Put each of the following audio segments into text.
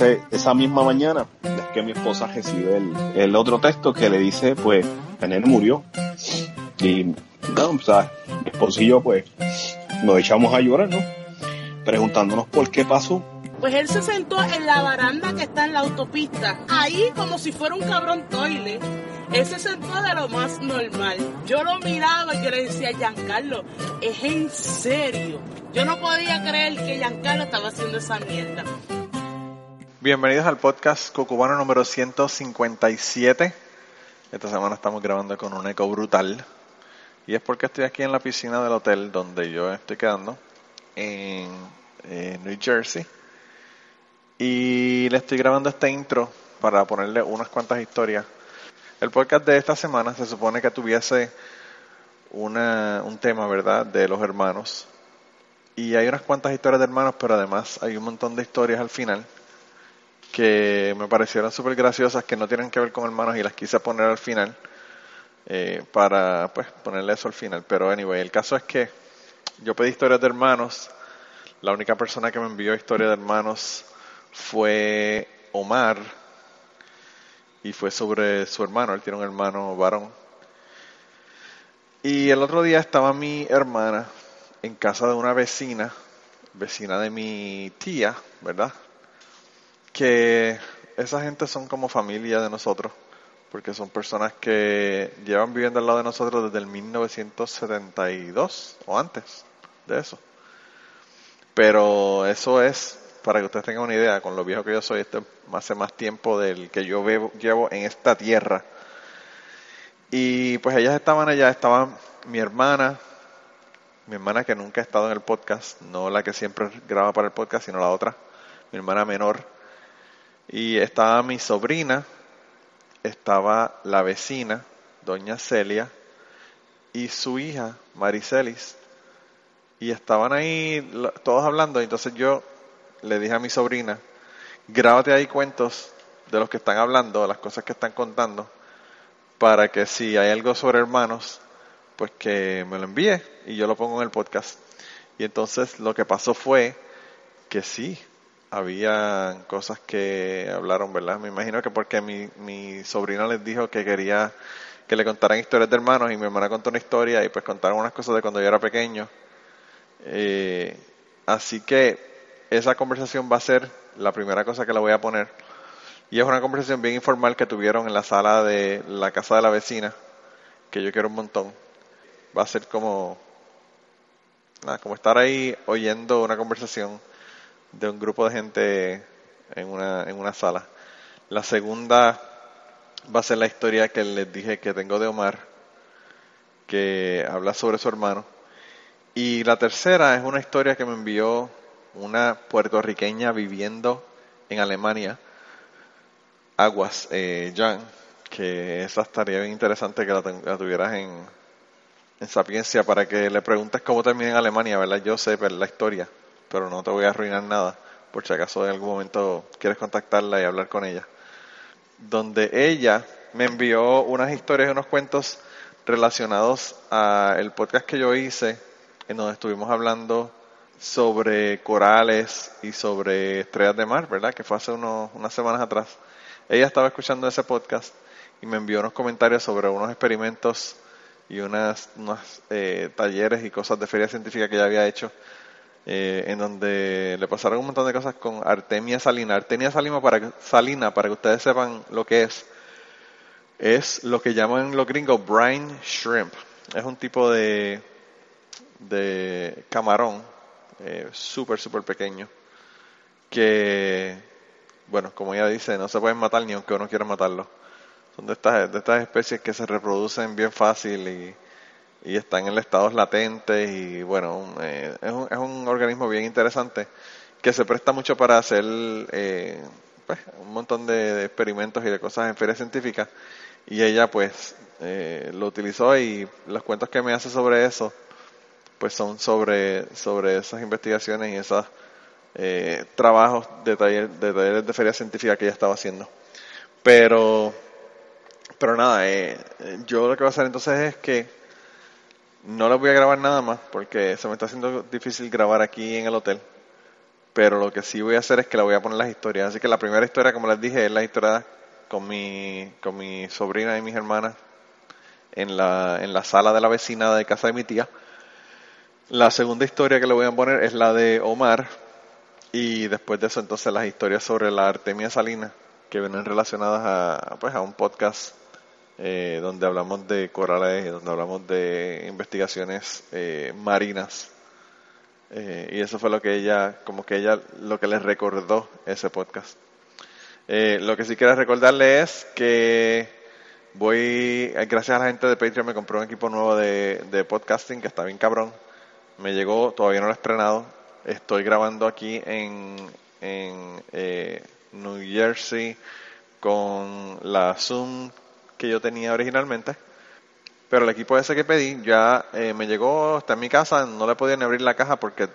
esa misma mañana es que mi esposa recibe el, el otro texto que le dice, pues, Daniel murió. Y, no, o sea, mi esposo y yo, pues, nos echamos a llorar, ¿no? Preguntándonos por qué pasó. Pues él se sentó en la baranda que está en la autopista, ahí como si fuera un cabrón toile. Él se sentó de lo más normal. Yo lo miraba y yo le decía, Giancarlo, es en serio. Yo no podía creer que Giancarlo estaba haciendo esa mierda. Bienvenidos al podcast Cucubano número 157. Esta semana estamos grabando con un eco brutal. Y es porque estoy aquí en la piscina del hotel donde yo estoy quedando, en, en New Jersey. Y le estoy grabando este intro para ponerle unas cuantas historias. El podcast de esta semana se supone que tuviese una, un tema, ¿verdad?, de los hermanos. Y hay unas cuantas historias de hermanos, pero además hay un montón de historias al final que me parecieron súper graciosas, que no tienen que ver con hermanos y las quise poner al final eh, para pues ponerle eso al final. Pero anyway, el caso es que yo pedí historias de hermanos. La única persona que me envió historia de hermanos fue Omar y fue sobre su hermano. Él tiene un hermano varón. Y el otro día estaba mi hermana en casa de una vecina, vecina de mi tía, ¿verdad? Que esa gente son como familia de nosotros porque son personas que llevan viviendo al lado de nosotros desde el 1972 o antes de eso. Pero eso es, para que ustedes tengan una idea, con lo viejo que yo soy, esto hace más tiempo del que yo llevo en esta tierra. Y pues ellas estaban allá, estaba mi hermana, mi hermana que nunca ha estado en el podcast, no la que siempre graba para el podcast, sino la otra, mi hermana menor. Y estaba mi sobrina, estaba la vecina, doña Celia, y su hija, Maricelis. Y estaban ahí todos hablando, entonces yo le dije a mi sobrina, grábate ahí cuentos de los que están hablando, las cosas que están contando, para que si hay algo sobre hermanos, pues que me lo envíe y yo lo pongo en el podcast. Y entonces lo que pasó fue que sí, había cosas que hablaron, ¿verdad? Me imagino que porque mi, mi sobrina les dijo que quería que le contaran historias de hermanos y mi hermana contó una historia y pues contaron unas cosas de cuando yo era pequeño. Eh, así que esa conversación va a ser la primera cosa que la voy a poner. Y es una conversación bien informal que tuvieron en la sala de la casa de la vecina, que yo quiero un montón. Va a ser como, como estar ahí oyendo una conversación de un grupo de gente en una, en una sala. La segunda va a ser la historia que les dije que tengo de Omar, que habla sobre su hermano. Y la tercera es una historia que me envió una puertorriqueña viviendo en Alemania, Aguas, eh, Jan, que esa estaría bien interesante que la, la tuvieras en, en Sapiencia para que le preguntes cómo termina en Alemania, ¿verdad? Yo sé la historia, pero no te voy a arruinar nada, por si acaso en algún momento quieres contactarla y hablar con ella. Donde ella me envió unas historias y unos cuentos relacionados al podcast que yo hice, en donde estuvimos hablando sobre corales y sobre estrellas de mar, ¿verdad? Que fue hace unos, unas semanas atrás. Ella estaba escuchando ese podcast y me envió unos comentarios sobre unos experimentos y unas, unos eh, talleres y cosas de feria científica que ella había hecho eh, en donde le pasaron un montón de cosas con Artemia salina. Artemia salina para, que, salina, para que ustedes sepan lo que es, es lo que llaman los gringos brine shrimp. Es un tipo de, de camarón eh, súper, súper pequeño que, bueno, como ella dice, no se pueden matar ni aunque uno quiera matarlo. Son de estas, de estas especies que se reproducen bien fácil y y están en estados latentes y bueno, eh, es, un, es, un, organismo bien interesante que se presta mucho para hacer eh, pues, un montón de, experimentos y de cosas en ferias científicas y ella pues eh, lo utilizó y los cuentos que me hace sobre eso pues son sobre, sobre esas investigaciones y esos eh, trabajos de, taller, de talleres de feria científica que ella estaba haciendo. Pero, pero nada, yo lo que voy a hacer entonces es que no les voy a grabar nada más porque se me está haciendo difícil grabar aquí en el hotel. pero lo que sí voy a hacer es que le voy a poner las historias. Así que la primera historia, como les dije, es la historia con mi, con mi sobrina y mis hermanas en la, en la sala de la vecina de casa de mi tía. La segunda historia que le voy a poner es la de Omar. Y después de eso, entonces, las historias sobre la Artemia Salina, que vienen relacionadas a, pues, a un podcast eh, donde hablamos de corales, donde hablamos de investigaciones eh, marinas. Eh, y eso fue lo que ella, como que ella, lo que les recordó ese podcast. lo que sí quiero recordarle es que voy, gracias a la gente de Patreon me compré un equipo nuevo de, de podcasting que está bien cabrón. Me llegó, todavía no lo he estrenado. Estoy grabando aquí en, en New Jersey con la Zoom que yo tenía originalmente. Pero el equipo ese que pedí ya eh, me llegó, está en mi casa, no le podía ni abrir la caja porque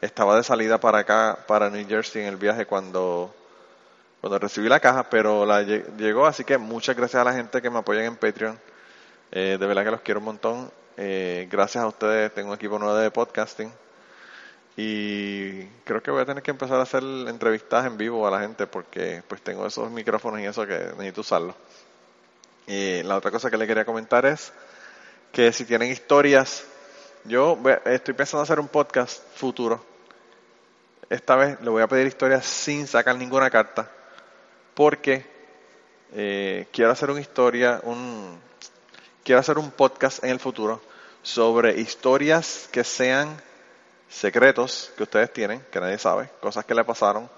estaba de salida para acá, para New Jersey en el viaje cuando, cuando recibí la caja, pero la llegó, así que muchas gracias a la gente que me apoyan en Patreon. Eh, de verdad que los quiero un montón. Eh, gracias a ustedes tengo un equipo nuevo de podcasting. Y creo que voy a tener que empezar a hacer entrevistas en vivo a la gente porque pues tengo esos micrófonos y eso que necesito usarlo. Y la otra cosa que le quería comentar es que si tienen historias, yo estoy pensando hacer un podcast futuro. Esta vez le voy a pedir historias sin sacar ninguna carta, porque eh, quiero hacer una historia, un, quiero hacer un podcast en el futuro sobre historias que sean secretos que ustedes tienen, que nadie sabe, cosas que le pasaron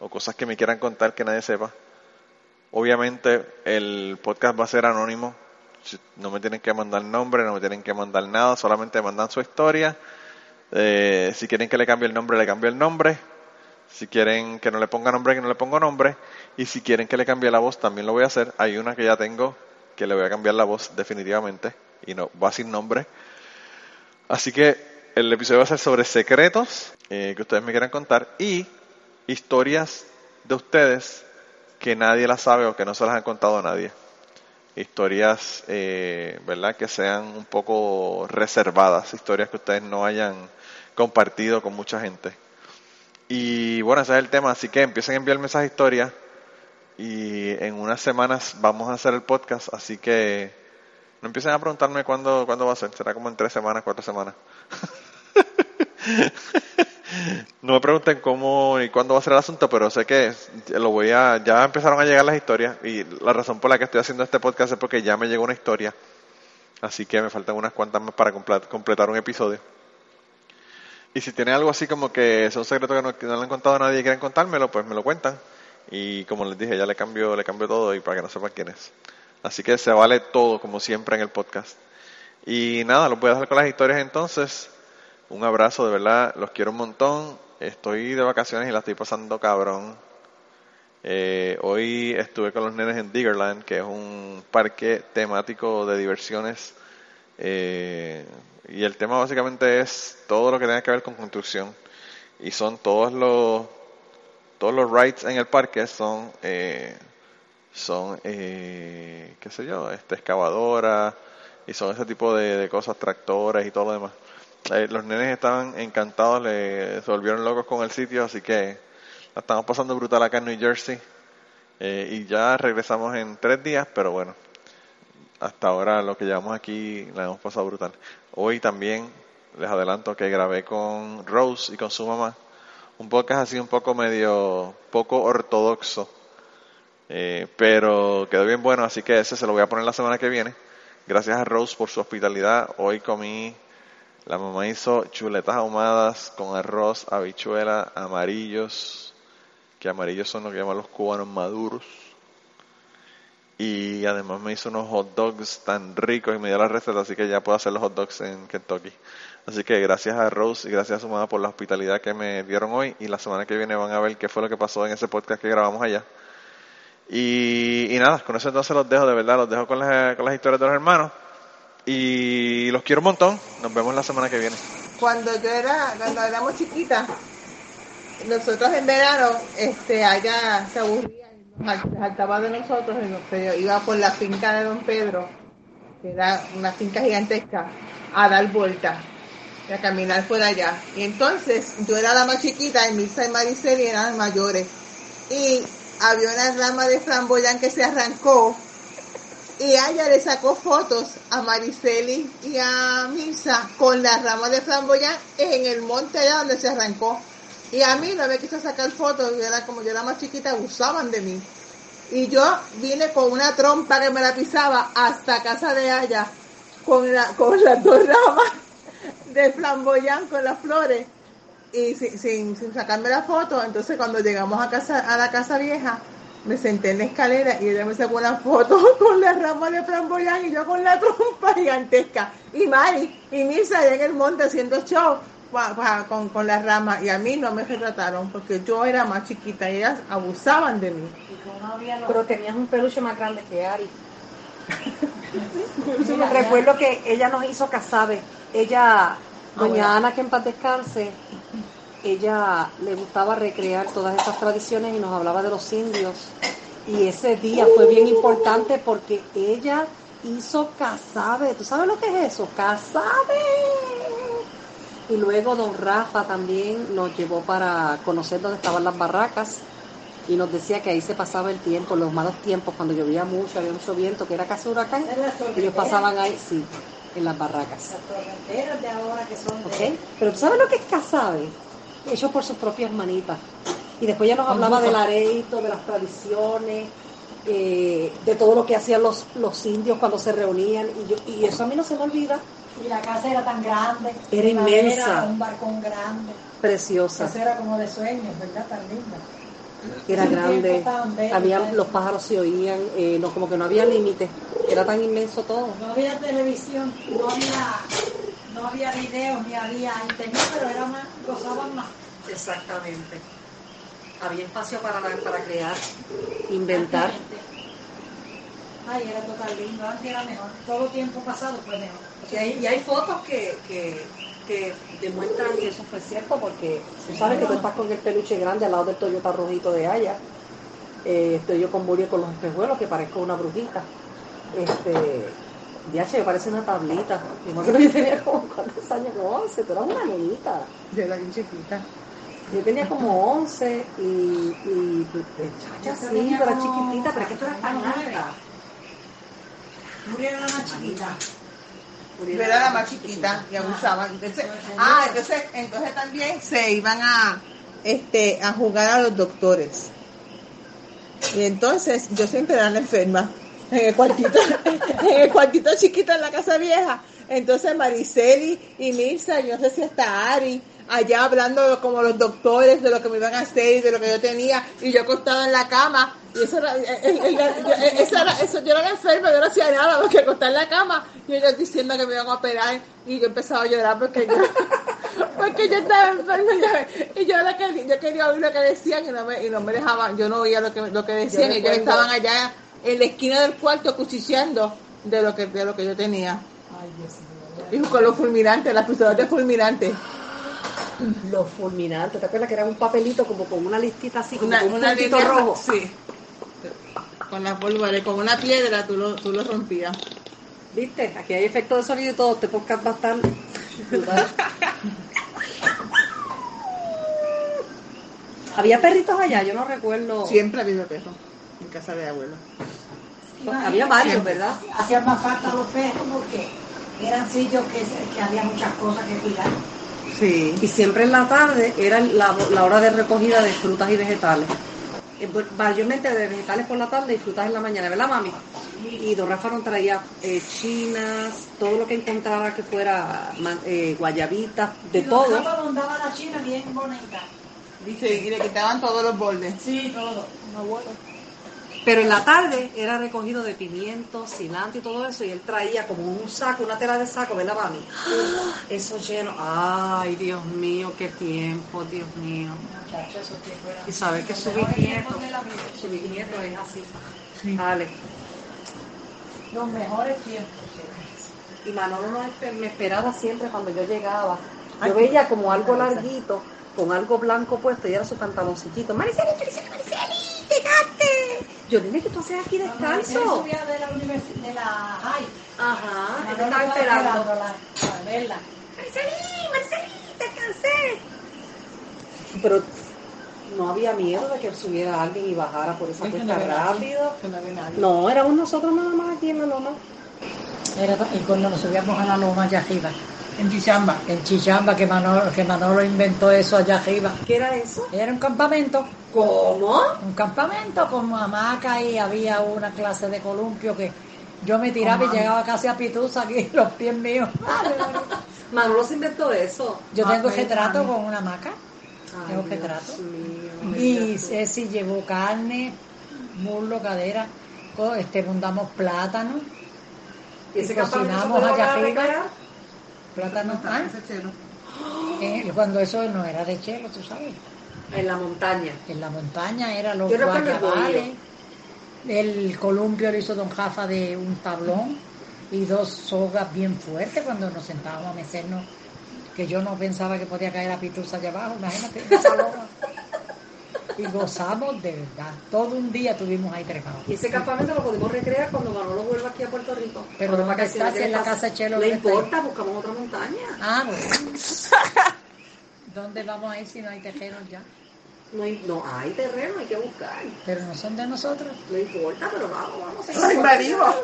o cosas que me quieran contar que nadie sepa Obviamente el podcast va a ser anónimo. No me tienen que mandar nombre, no me tienen que mandar nada, solamente mandan su historia. Eh, si quieren que le cambie el nombre, le cambio el nombre. Si quieren que no le ponga nombre, que no le ponga nombre. Y si quieren que le cambie la voz, también lo voy a hacer. Hay una que ya tengo que le voy a cambiar la voz definitivamente y no va sin nombre. Así que el episodio va a ser sobre secretos eh, que ustedes me quieran contar y historias de ustedes que nadie las sabe o que no se las han contado a nadie. Historias, eh, ¿verdad? Que sean un poco reservadas, historias que ustedes no hayan compartido con mucha gente. Y bueno, ese es el tema, así que empiecen a enviarme esas historias y en unas semanas vamos a hacer el podcast, así que no empiecen a preguntarme cuándo, cuándo va a ser, será como en tres semanas, cuatro semanas. No me pregunten cómo y cuándo va a ser el asunto, pero sé que lo voy a. Ya empezaron a llegar las historias y la razón por la que estoy haciendo este podcast es porque ya me llegó una historia. Así que me faltan unas cuantas más para completar un episodio. Y si tiene algo así como que es un secreto que no, le han contado a nadie y quieren contármelo, pues me lo cuentan. Y como les dije, ya le cambio, le cambio todo y para que no sepan quién es. Así que se vale todo, como siempre en el podcast. Y nada, lo voy a dejar con las historias entonces. Un abrazo, de verdad, los quiero un montón. Estoy de vacaciones y la estoy pasando cabrón. Eh, hoy estuve con los nenes en Diggerland, que es un parque temático de diversiones. Eh, y el tema básicamente es todo lo que tenga que ver con construcción. Y son todos los todos los rides en el parque son eh, son eh, qué sé yo, este excavadora y son ese tipo de, de cosas, tractores y todo lo demás. Eh, los nenes estaban encantados, le, se volvieron locos con el sitio, así que la estamos pasando brutal acá en New Jersey. Eh, y ya regresamos en tres días, pero bueno, hasta ahora lo que llevamos aquí la hemos pasado brutal. Hoy también les adelanto que grabé con Rose y con su mamá un podcast así un poco medio poco ortodoxo, eh, pero quedó bien bueno, así que ese se lo voy a poner la semana que viene. Gracias a Rose por su hospitalidad. Hoy comí la mamá hizo chuletas ahumadas con arroz, habichuela, amarillos, que amarillos son lo que llaman los cubanos maduros. Y además me hizo unos hot dogs tan ricos y me dio la receta, así que ya puedo hacer los hot dogs en Kentucky. Así que gracias a Rose y gracias a su mamá por la hospitalidad que me dieron hoy. Y la semana que viene van a ver qué fue lo que pasó en ese podcast que grabamos allá. Y, nada, con eso entonces los dejo, de verdad, los dejo con las, con las historias de los hermanos. Y los quiero un montón. Nos vemos la semana que viene. Cuando yo era, cuando éramos chiquitas, nosotros en verano, este, allá se aburrían, se saltaba de nosotros, pero iba por la finca de Don Pedro, que era una finca gigantesca, a dar vueltas. a caminar por allá. Y entonces yo era la más chiquita y Mirza y Mariceli eran mayores. Y había una rama de framboyán que se arrancó y ella le sacó fotos a Mariceli y a Mirza con la rama de framboyán en el monte allá donde se arrancó. Y a mí no me quiso sacar fotos, era como yo era más chiquita, abusaban de mí. Y yo vine con una trompa que me la pisaba hasta casa de la, con las dos ramas de flamboyán con las flores y sin, sin, sin sacarme la foto. Entonces cuando llegamos a casa a la casa vieja, me senté en la escalera y ella me sacó una foto con la rama de flamboyán y yo con la trompa gigantesca. Y Mari y Misa allá en el monte haciendo show pa- pa- con, con las ramas y a mí no me retrataron porque yo era más chiquita y ellas abusaban de mí. Pero tenías un peluche más grande que Ari. Mira, recuerdo que ella nos hizo casabe. Ella, doña Ana, que en paz descanse, ella le gustaba recrear todas esas tradiciones y nos hablaba de los indios. Y ese día fue bien importante porque ella hizo casabe. ¿Tú sabes lo que es eso? Casabe. Y luego don Rafa también nos llevó para conocer dónde estaban las barracas y nos decía que ahí se pasaba el tiempo, los malos tiempos, cuando llovía mucho, había mucho viento, que era casi huracán, ellos pasaban ahí, sí, en las barracas. torrenteras de ahora que son. Pero ¿tú sabes lo que es casabe? Hecho por sus propias manitas. Y después ya nos hablaba del areito, de las tradiciones, eh, de todo lo que hacían los, los indios cuando se reunían. Y, yo, y eso a mí no se me olvida. Y la casa era tan grande. Era inmensa. Un balcón grande. Preciosa. Era como de sueños, ¿verdad? Tan linda. Era grande, había, los pájaros se oían, eh, no, como que no había límite, era tan inmenso todo. No había televisión, no había, no había videos, ni había internet, pero era más, gozaban más. Exactamente. Había espacio para, para crear, inventar. Ay, era total lindo, antes era mejor. Todo tiempo pasado fue mejor. Y hay, y hay fotos que, que, que demuestran que eso fue cierto, porque tú sabes que tú estás con el peluche grande al lado del Toyota rojito de Aya. Eh, estoy yo con Muriel con los espejuelos, que parezco una brujita. Este, ya che, parece una tablita. Yo me acuerdo que yo tenía como, ¿cuántos años? Como 11, tú eras una nenita. Yo era bien chiquita. Yo tenía como 11 y, y chacha, Yo sí, tenía pero como- chiquitita, pero es que tú eras tan alta. Muriel era más chiquita. Yo era la más chiquita y abusaban. Entonces, ah, entonces, entonces también se iban a, este, a jugar a los doctores. Y entonces yo siempre era la enferma en el cuartito, en el cuartito chiquito en la casa vieja. Entonces Mariceli y Mirza, yo no sé si hasta Ari, allá hablando como los doctores de lo que me iban a hacer y de lo que yo tenía, y yo acostada en la cama, y eso era, eh, eh, yo, eh, eso era- eso- yo era la enferma, yo no hacía nada más que acostar en la cama, y ellos diciendo que me iban a operar, y yo empezaba a llorar porque yo, porque yo estaba enferma, y yo, lo que, yo quería oír lo que decían, y no me, y no me dejaban, yo no oía lo que, lo que decían, y ellos estaban allá en la esquina del cuarto cuchicheando de lo que, de lo que yo tenía. Ay, Dios mío. Y con los fulminantes, las pistolas de fulminantes. Los fulminantes, ¿te acuerdas que era un papelito como con una listita así, como Una, con un una línea rojo? Sí. Con la pólvora, con una piedra tú lo, tú lo rompías. ¿Viste? Aquí hay efecto de sonido y todo, este podcast brutal. Había perritos allá, yo no recuerdo. Siempre ha habido perro en casa de abuelo. Había varios, Siempre. ¿verdad? Hacían más falta los perros porque eran sitios que, se- que había muchas cosas que cuidar. Sí. Y siempre en la tarde era la, la hora de recogida de frutas y vegetales. Eh, Mayormente de vegetales por la tarde y frutas en la mañana, ¿verdad, mami? Y don Rafa nos traía eh, chinas, todo lo que encontrara que fuera eh, guayabitas, de Y todo. sábados andaba la china bien bonita. Dice, y le quitaban todos los bordes. Sí, todo. Pero en la tarde era recogido de pimientos, cilantro y todo eso, y él traía como un saco, una tela de saco, ¿verdad, mami? Eso lleno. Ay, Dios mío, qué tiempo, Dios mío. Muchachos, Y saber que su bisnieto, su bisnieto es así. Sí. Dale. Los mejores tiempos. Y Manolo no me esperaba siempre cuando yo llegaba. Yo veía como algo larguito, con algo blanco puesto, y era su pantaloncito. Mariceli, Mariceli, Mariceli, llegaste. Yo dije que tú haces aquí descanso. subía de la universidad, de la high. Ajá, Manolo estaba estaba esperando. para verla. Mariceli, Mercedes, te cansé. Pero no había miedo de que subiera alguien y bajara por esa cuesta no rápido. No nadie. No, éramos nosotros nada más aquí en la loma. Era, y cuando nos subíamos a la loma allá arriba, En Chichamba. en Chichamba, que Manolo, que Manolo inventó eso allá arriba. ¿Qué era eso? Era un campamento, ¿Cómo? un campamento con hamaca y había una clase de columpio que yo me tiraba y llegaba casi a Pitusa aquí, los pies míos. Manolo se inventó eso. Yo Ah, tengo pues, retrato con una hamaca Ay, Tengo retrato. y Ceci llevó carne, muslo, cadera, este, fundamos plátano, ¿Y ese y cocinamos allá arriba. Recrear? plátano, Ese chelo. eh, cuando eso no era de chelo, tú sabes. En la montaña. En la montaña era los recuerdo el guayabales. El columpio lo hizo don Jafa de un tablón y dos sogas bien fuertes cuando nos sentábamos a mecernos, que yo no pensaba que podía caer a Pitusa allá abajo, imagínate, esa. Y gozamos de verdad. Todo un día estuvimos ahí trepados. Y ese campamento lo podemos recrear cuando Manolo vuelva aquí a Puerto Rico. Pero Por ¿dónde vacaciones está? que Si en le la casa de Chelo No está importa, buscamos otra montaña. Ah, bueno. ¿Dónde vamos a ir si no hay tejeros ya? No hay, no hay terreno, hay que buscar. Pero no son de nosotros. No importa, pero vamos, vamos. Los invadimos.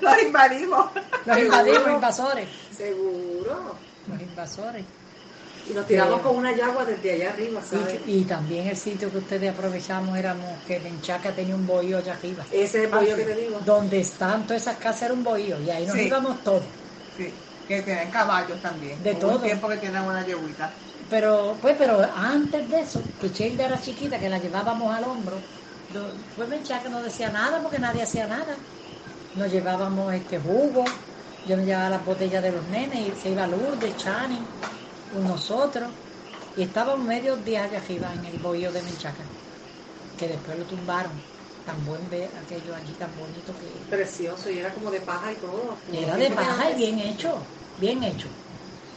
Los invadimos. Los invadimos, invasores. Seguro. Los invasores. Y nos tiramos Sí. con una yagua desde allá arriba, ¿sabes? Y, y también el sitio que ustedes aprovechamos éramos que Menchaca tenía un bohío allá arriba. Ese es el pollo que te digo. Donde están todas esas casas era un bohío y ahí nos Sí. íbamos todos. Sí. Que tienen caballos también. De Hubo todo. Un tiempo que tienen una yeguita. Pero, pues, pero antes de eso, que Chelda era chiquita, que la llevábamos al hombro, pues Menchaca no decía nada porque nadie hacía nada. Nos llevábamos este jugo, yo me llevaba las botellas de los nenes y se iba Lourdes, Chani, nosotros. Y estábamos medios días allá arriba en el bohío de Menchaca, que después lo tumbaron. Tan buen ver aquello allí, tan bonito que Precioso, y era como de paja y todo. era de paja y bien hecho, bien hecho.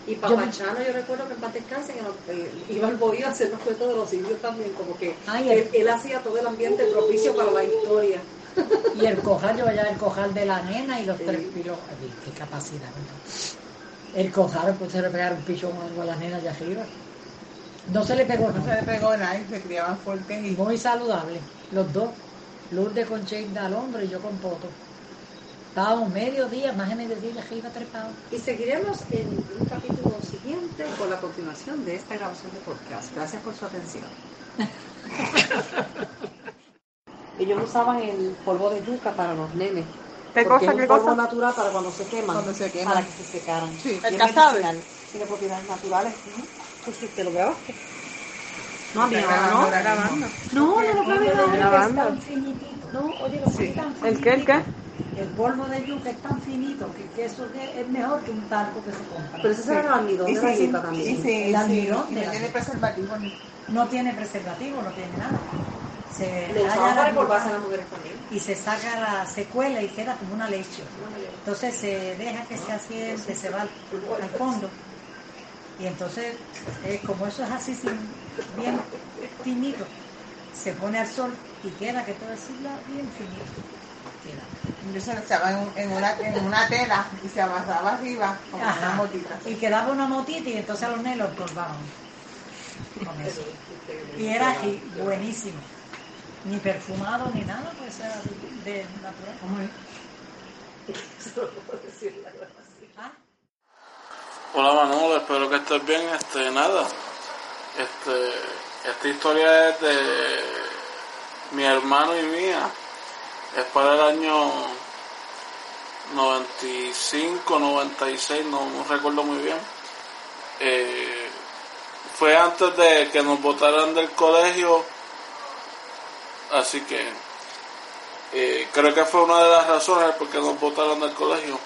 Y Papachano, yo recuerdo que en paz descanse, que nos- eh, iba al bohío a hacer los cuentos de los indios también, como que Ay, él, él hacía todo el ambiente propicio para la historia. Y el cojal, yo allá el cojal de la nena y los Sí. tres pilos. Ay, Qué capacidad, ¿verdad? El cojal, pues se le pegaron un pichón o algo a la nena allá arriba. No se le pegó No se nada. le pegó nada y se criaban fuertes Y muy saludable, los dos. Lourdes con Cheikda al hombro y yo con Poto. Estábamos medio día, más de medio día arriba trepado. Y seguiremos en un capítulo siguiente con la continuación de esta grabación de podcast. Gracias por su atención. Ellos usaban el polvo de yuca para los nenes. ¿Qué porque cosa, es un qué polvo cosa? natural para cuando se queman. Cuando se queman. Para que se secaran. Sí, el medicinal. Tiene propiedades naturales. Pues sí, ¿te lo grabaste? No, mi Está mamá, grabando, no. grabando. No, no lo grabé polvo de nada. yuca es tan finitito. No, oye, lo que es tan ¿El qué, el qué? El polvo de yuca es tan finito que, eso es, mejor que un talco que se compra. Pero ese será el almidón Y de la sí, yuca también. sí, El sí, almidón y de no la tiene preservativo No tiene preservativo, no tiene nada. Se la a las mujeres también. y se saca la secuela y queda como una leche. Entonces se deja que se asiente, se va al, al fondo. Y entonces, eh, como eso es así sin- bien finito, se pone al sol y queda que todo es bien finito. Queda. Yo se lo echaba en, en una, en una tela y se amasaba arriba como una Ajá. motita. Y quedaba una motita y entonces a los nenes los polvaban con eso. Y era así, buenísimo. Ni perfumado ni nada, pues era de, natural. Ah. Hola Manolo, espero que estés bien. Este, nada, este, esta historia es de mi hermano y mía. Es para el año 95, 96, no, no recuerdo muy bien. Eh, fue antes de que nos votaran del colegio, así que eh, creo que fue una de las razones por qué nos votaron del colegio.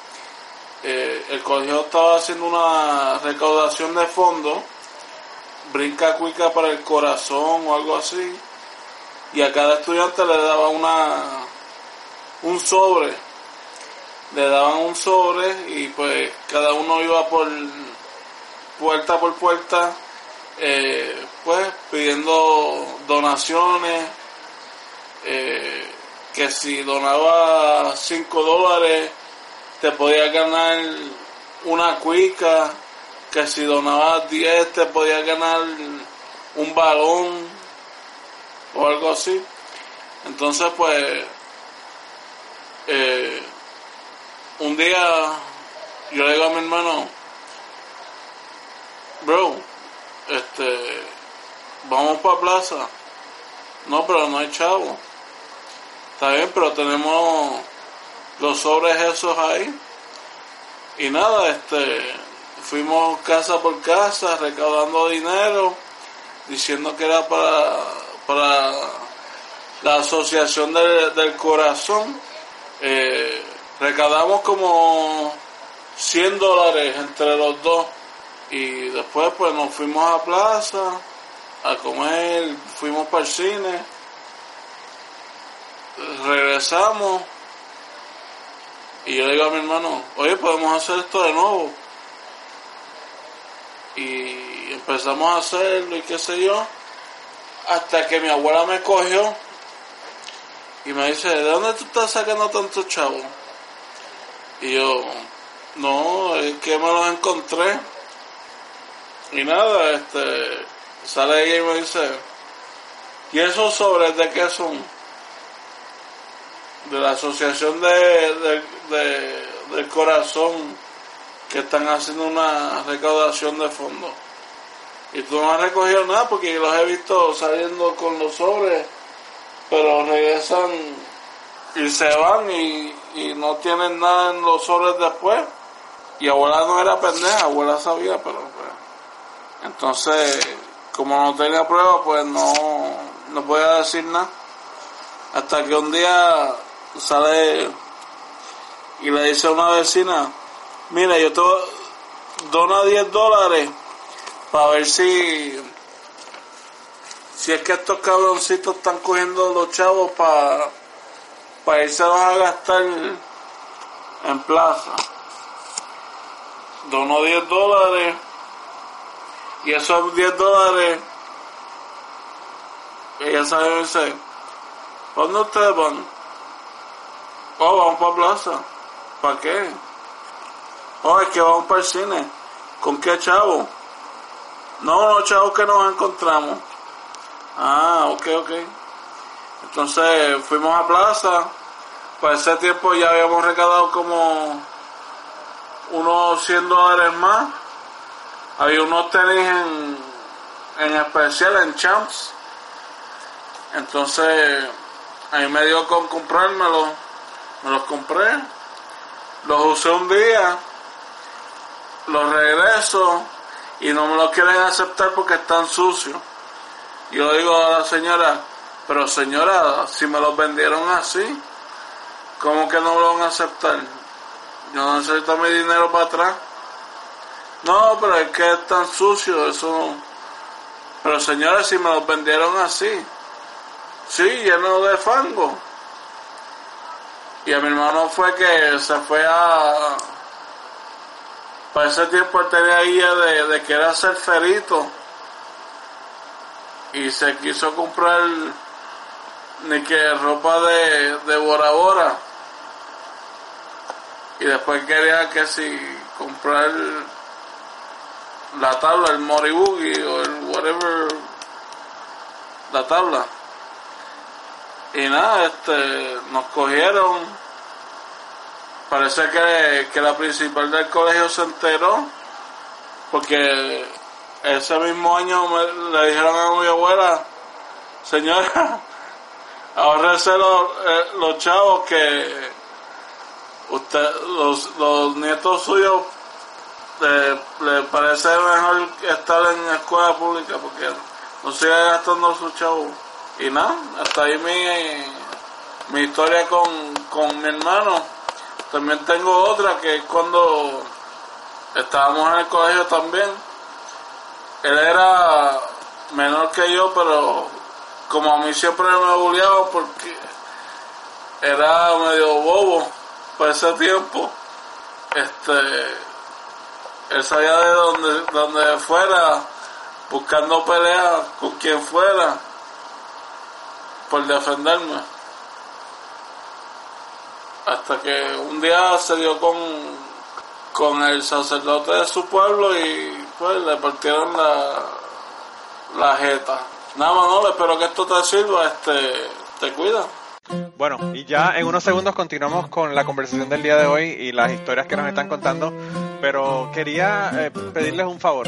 Eh, el colegio estaba haciendo una recaudación de fondos, brinca cuica para el corazón o algo así, y a cada estudiante le daban una un sobre, le daban un sobre y pues cada uno iba por puerta por puerta, eh, pues pidiendo donaciones, eh, que si donaba 5 dólares te podía ganar una cuica, que si donaba 10 te podía ganar un balón o algo así. Entonces, pues, eh, un día yo le digo a mi hermano, bro, este, vamos para plaza. No, pero no hay chavo. Está bien, pero tenemos los sobres esos ahí. Y nada, este, fuimos casa por casa recaudando dinero, diciendo que era para, para la asociación del, del corazón. Eh, recaudamos como 100 dólares entre los dos. Y después pues nos fuimos a plaza a comer, fuimos para el cine, regresamos y yo le digo a mi hermano, oye, podemos hacer esto de nuevo. Y empezamos a hacerlo y qué sé yo, hasta que mi abuela me cogió y me dice, ¿de dónde tú estás sacando tanto chavo? Y yo, no, es que me los encontré. Y nada, este, sale ella y me dice, ¿y esos sobres de qué son? De la asociación de, de, de- del corazón que están haciendo una recaudación de fondos. Y tú no has recogido nada porque los he visto saliendo con los sobres, pero regresan y se van y, y no tienen nada en los sobres después. Y abuela no era pendeja, abuela sabía, pero pues, entonces, como no tenía prueba, pues no, no podía decir nada. Hasta que un día sale y le dice a una vecina, mira, yo te dona 10 dólares para ver si, si es que estos cabroncitos están cogiendo los chavos para para irse a gastar en plaza. Donó 10 dólares y esos 10 dólares, ella sabe, ¿dónde ustedes van? Oh, vamos para plaza. ¿Para qué? Oh, es que vamos para el cine. ¿Con qué chavo? No, no, chavos que nos encontramos. Ah, ok, ok. Entonces fuimos a plaza. Para ese tiempo ya habíamos recaudado como unos 100 dólares más. Había unos tenis en, en especial en Champs. Entonces, ahí me dio con comprármelos. Me los compré. Los usé un día. Los regreso. Y no me los quieren aceptar porque están sucios. Yo digo a la señora, pero señora, si me los vendieron así, ¿cómo que no lo van a aceptar? Yo no necesito mi dinero para atrás. No, pero es que es tan sucio, eso no. Pero señora, si me los vendieron así, sí, lleno de fango. Y a mi hermano fue que se fue a... Para ese tiempo él tenía guía de, de que era ser ferito. Y se quiso comprar ni que ropa de, de Bora. Y después quería que si comprar la tabla, el Moribugi o el whatever, la tabla. Y nada, este, nos cogieron. Parece que, que la principal del colegio se enteró porque ese mismo año me- le dijeron a mi abuela, señora, ahorrese los, eh, los chavos que usted, los, los nietos suyos le, parece mejor estar en escuela pública porque no sigue gastando sus chavos. Y nada, hasta ahí mi, mi historia con, con mi hermano. También tengo otra que es cuando estábamos en el colegio también. Él era menor que yo, pero como a mí siempre me bulleaba porque era medio bobo por ese tiempo. Este, él salía de donde, donde fuera, buscando peleas con quien fuera, por defenderme. Hasta que un día se dio con, con el sacerdote de su pueblo y pues le partieron la, la jeta. Nada, Manolo, espero que esto te sirva, este, te cuida. Bueno, y ya en unos segundos continuamos con la conversación del día de hoy y las historias que nos están contando, pero quería eh, pedirles un favor.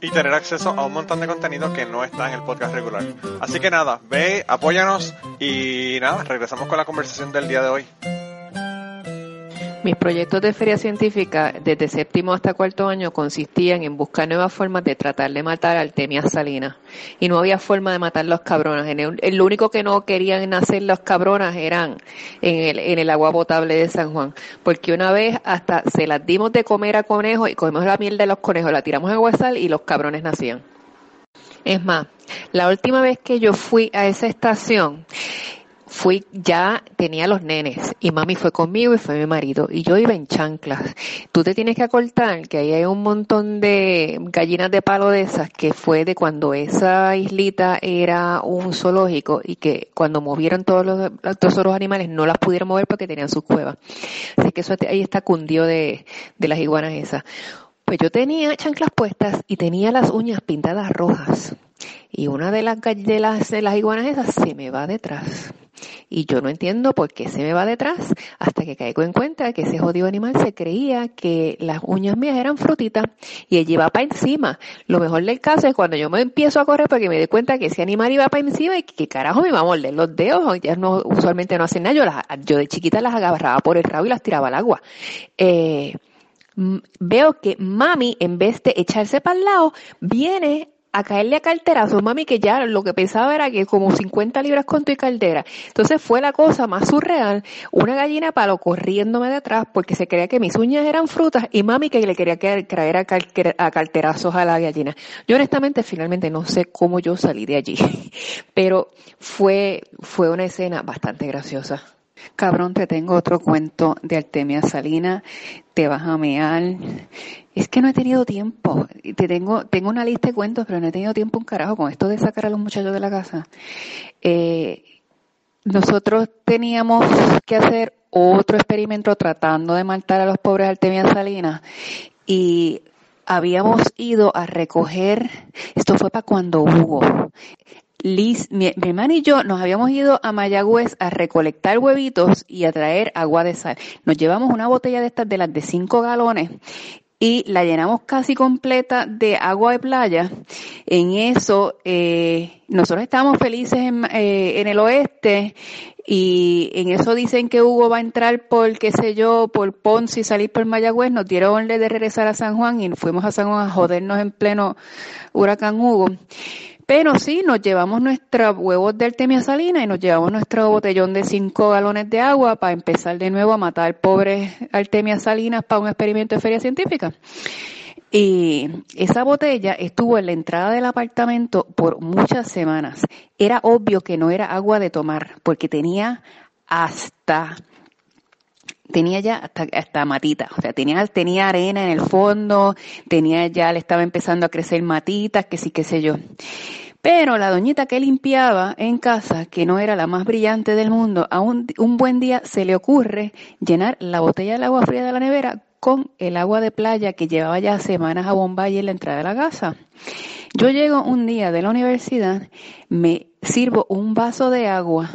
y tener acceso a un montón de contenido que no está en el podcast regular. Así que nada, ve, apóyanos y nada, regresamos con la conversación del día de hoy. Mis proyectos de feria científica desde séptimo hasta cuarto año consistían en buscar nuevas formas de tratar de matar a Artemia salina. Y no había forma de matar los cabronas. En el, lo único que no querían nacer los cabronas eran en el, en el agua potable de San Juan. Porque una vez hasta se las dimos de comer a conejos y comemos la miel de los conejos, la tiramos en huesal y los cabrones nacían. Es más, la última vez que yo fui a esa estación, fui, ya tenía los nenes y mami fue conmigo y fue mi marido y yo iba en chanclas. Tú te tienes que acortar que ahí hay un montón de gallinas de palo de esas que fue de cuando esa islita era un zoológico y que cuando movieron todos los, todos los animales no las pudieron mover porque tenían sus cuevas. Así que eso ahí está cundió de, de las iguanas esas. Pues yo tenía chanclas puestas y tenía las uñas pintadas rojas. Y una de las, de las, de las iguanas esas se me va detrás. Y yo no entiendo por qué se me va detrás hasta que caigo en cuenta que ese jodido animal se creía que las uñas mías eran frutitas y ella iba para encima. Lo mejor del caso es cuando yo me empiezo a correr porque me doy cuenta que ese animal iba para encima y que carajo me iba a morder los dedos. Ya no, usualmente no hacen nada. Yo, las, yo de chiquita las agarraba por el rabo y las tiraba al agua. Eh, veo que mami, en vez de echarse para el lado, viene a caerle a carterazo, mami, que ya lo que pensaba era que como 50 libras con tu caldera. Entonces fue la cosa más surreal, una gallina palo corriéndome detrás porque se creía que mis uñas eran frutas y mami que le quería caer a, a carterazos a la gallina. Yo honestamente finalmente no sé cómo yo salí de allí, pero fue, fue una escena bastante graciosa. Cabrón, te tengo otro cuento de Artemia Salina, te vas a mear. Es que no he tenido tiempo. Te tengo, tengo una lista de cuentos, pero no he tenido tiempo un carajo con esto de sacar a los muchachos de la casa. Eh, nosotros teníamos que hacer otro experimento tratando de matar a los pobres Artemia Salina y habíamos ido a recoger, esto fue para cuando hubo, Liz, mi, hermana y yo nos habíamos ido a Mayagüez a recolectar huevitos y a traer agua de sal. Nos llevamos una botella de estas de las de 5 galones y la llenamos casi completa de agua de playa. En eso, eh, nosotros estábamos felices en, eh, en, el oeste y en eso dicen que Hugo va a entrar por, qué sé yo, por Ponce y salir por Mayagüez. Nos dieron orden de regresar a San Juan y fuimos a San Juan a jodernos en pleno huracán Hugo. Pero sí, nos llevamos nuestros huevos de Artemia salina y nos llevamos nuestro botellón de 5 galones de agua para empezar de nuevo a matar pobres Artemia salinas para un experimento de feria científica. Y esa botella estuvo en la entrada del apartamento por muchas semanas. Era obvio que no era agua de tomar, porque tenía hasta tenía ya hasta, hasta matita, o sea, tenía, tenía arena en el fondo, tenía ya, le estaba empezando a crecer matitas, que sí, qué sé yo. Pero la doñita que limpiaba en casa, que no era la más brillante del mundo, a un, un buen día se le ocurre llenar la botella del agua fría de la nevera con el agua de playa que llevaba ya semanas a Bombay en la entrada de la casa. Yo llego un día de la universidad, me sirvo un vaso de agua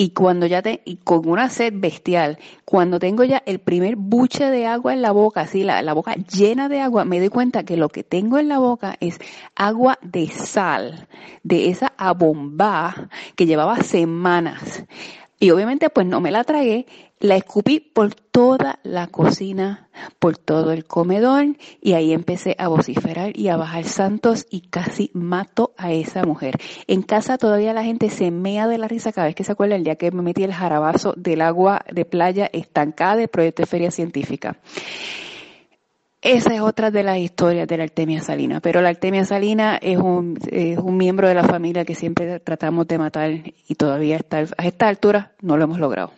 y cuando ya te, y con una sed bestial, cuando tengo ya el primer buche de agua en la boca, así la, la boca llena de agua, me doy cuenta que lo que tengo en la boca es agua de sal, de esa abombá que llevaba semanas. Y obviamente pues no me la tragué, la escupí por toda la cocina, por todo el comedor y ahí empecé a vociferar y a bajar santos y casi mato a esa mujer. En casa todavía la gente se mea de la risa cada vez que se acuerda el día que me metí el jarabazo del agua de playa estancada del proyecto de feria científica. esa es otra de las historias de la artemia salina, pero la artemia salina es un, es un miembro de la familia que siempre tratamos de matar y todavía a esta altura no lo hemos logrado.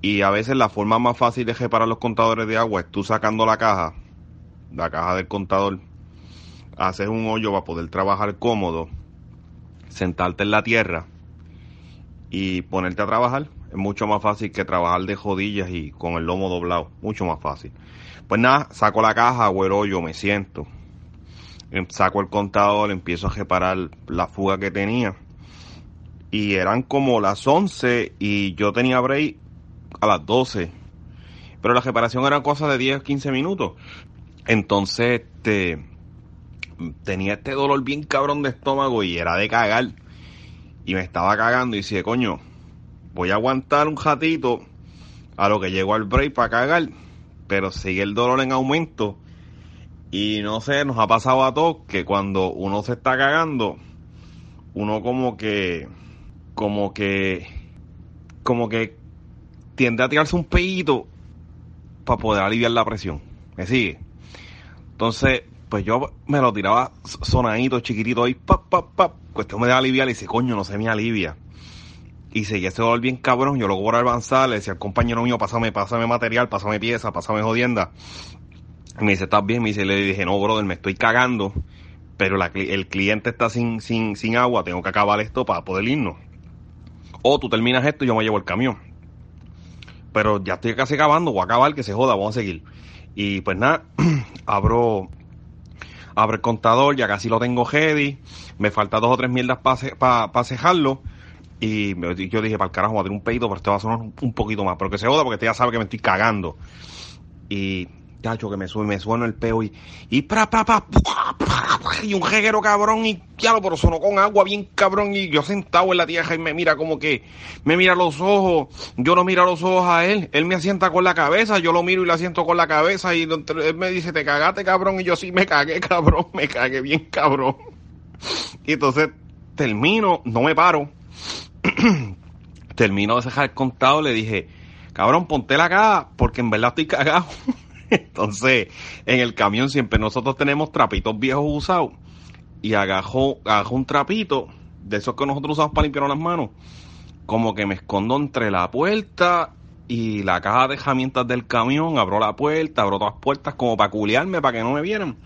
Y a veces la forma más fácil de reparar los contadores de agua es tú sacando la caja, la caja del contador, haces un hoyo para poder trabajar cómodo, sentarte en la tierra y ponerte a trabajar. Es mucho más fácil que trabajar de jodillas y con el lomo doblado. Mucho más fácil. Pues nada, saco la caja, hago el hoyo, me siento. Em, saco el contador, empiezo a reparar la fuga que tenía. Y eran como las 11 y yo tenía break a las 12. Pero la reparación era cosa de 10, 15 minutos. Entonces, este, tenía este dolor bien cabrón de estómago y era de cagar. Y me estaba cagando y decía, coño, voy a aguantar un ratito a lo que llego al break para cagar. Pero sigue el dolor en aumento. Y no sé, nos ha pasado a todos que cuando uno se está cagando, uno como que, como que, como que tiende a tirarse un pedito para poder aliviar la presión. ¿Me sigue? Entonces, pues yo me lo tiraba sonadito, chiquitito ahí, pap, pap, pap. Cuestión me de aliviar y dice, coño, no se me alivia. Y seguía ese dolor bien cabrón. Yo luego por avanzar le decía al compañero mío, pásame, pásame material, pásame pieza, pásame jodienda. Y me dice, ¿estás bien? Me dice, le dije, no, brother, me estoy cagando. Pero el cliente está sin, sin, sin agua, tengo que acabar esto para poder irnos. O tú terminas esto y yo me llevo el camión pero ya estoy casi acabando, voy a acabar, que se joda, vamos a seguir. Y pues nada, abro, abro el contador, ya casi lo tengo ready, me falta dos o tres mierdas para pa, cejarlo. Y yo dije, para el carajo, voy a tener un peito, pero este va a sonar un poquito más. Pero que se joda porque usted ya sabe que me estoy cagando. Y Chacho, que me sube, me suena el peo y, y pra, pra, pra, y un jeguero cabrón y ya lo pero sonó con agua bien cabrón y yo sentado en la tierra y me mira como que, me mira los ojos, yo no miro los ojos a él, él me asienta con la cabeza, yo lo miro y le asiento con la cabeza y él me dice, te cagaste cabrón y yo sí me cagué cabrón, me cagué bien cabrón. Y entonces termino, no me paro, termino de dejar el contado, le dije, cabrón, ponte la cara porque en verdad estoy cagado. Entonces, en el camión siempre nosotros tenemos trapitos viejos usados y agajo, un trapito de esos que nosotros usamos para limpiar las manos, como que me escondo entre la puerta y la caja de herramientas del camión, abro la puerta, abro todas las puertas como para culiarme, para que no me vieran.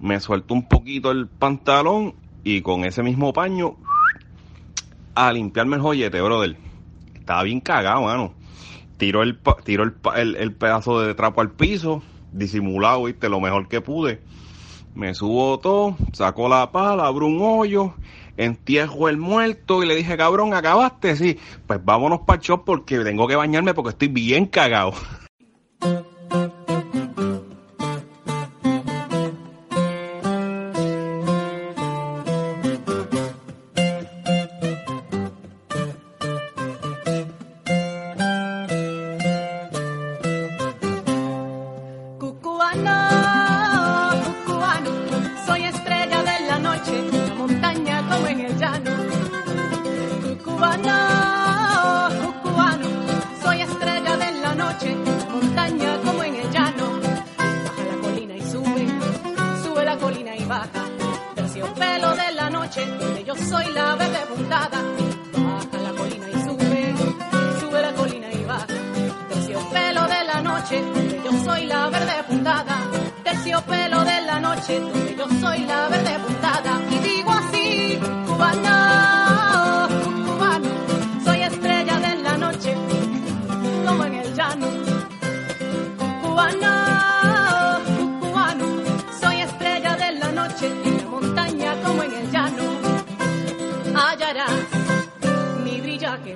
Me suelto un poquito el pantalón y con ese mismo paño a limpiarme el joyete, brother. Estaba bien cagado, mano tiro el, tiro el, el, pedazo de trapo al piso, disimulado, viste, lo mejor que pude. Me subo todo, saco la pala, abro un hoyo, entierro el muerto y le dije, cabrón, acabaste, sí. Pues vámonos para el porque tengo que bañarme porque estoy bien cagado.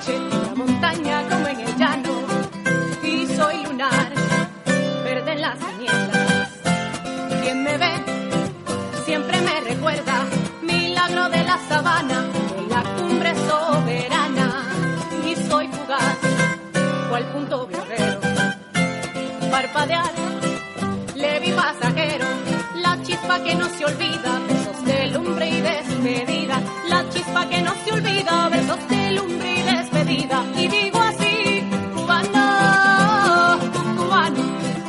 noche, en la montaña como en el llano. Y soy lunar, verde en las tinieblas. Quien me ve, siempre me recuerda, milagro de la sabana, de la cumbre soberana. Y soy fugaz cual punto viajero. Parpadear, le vi pasajero, la chispa que no se olvida, besos de lumbre y despedida, la chispa que no se olvida, besos de lumbre y digo así, cubano, cubano,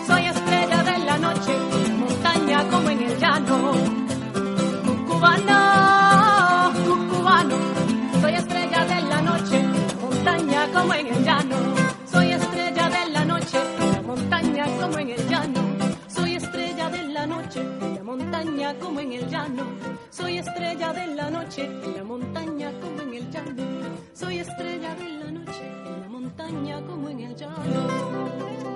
soy estrella de la noche, montaña como en el llano. Cubano, cubano, soy estrella de la noche, montaña como en el llano. Soy estrella de la noche, montaña como en el llano. Soy estrella de la noche, la montaña como en el llano. Soy estrella de la noche, en la montaña montaña como en el llano.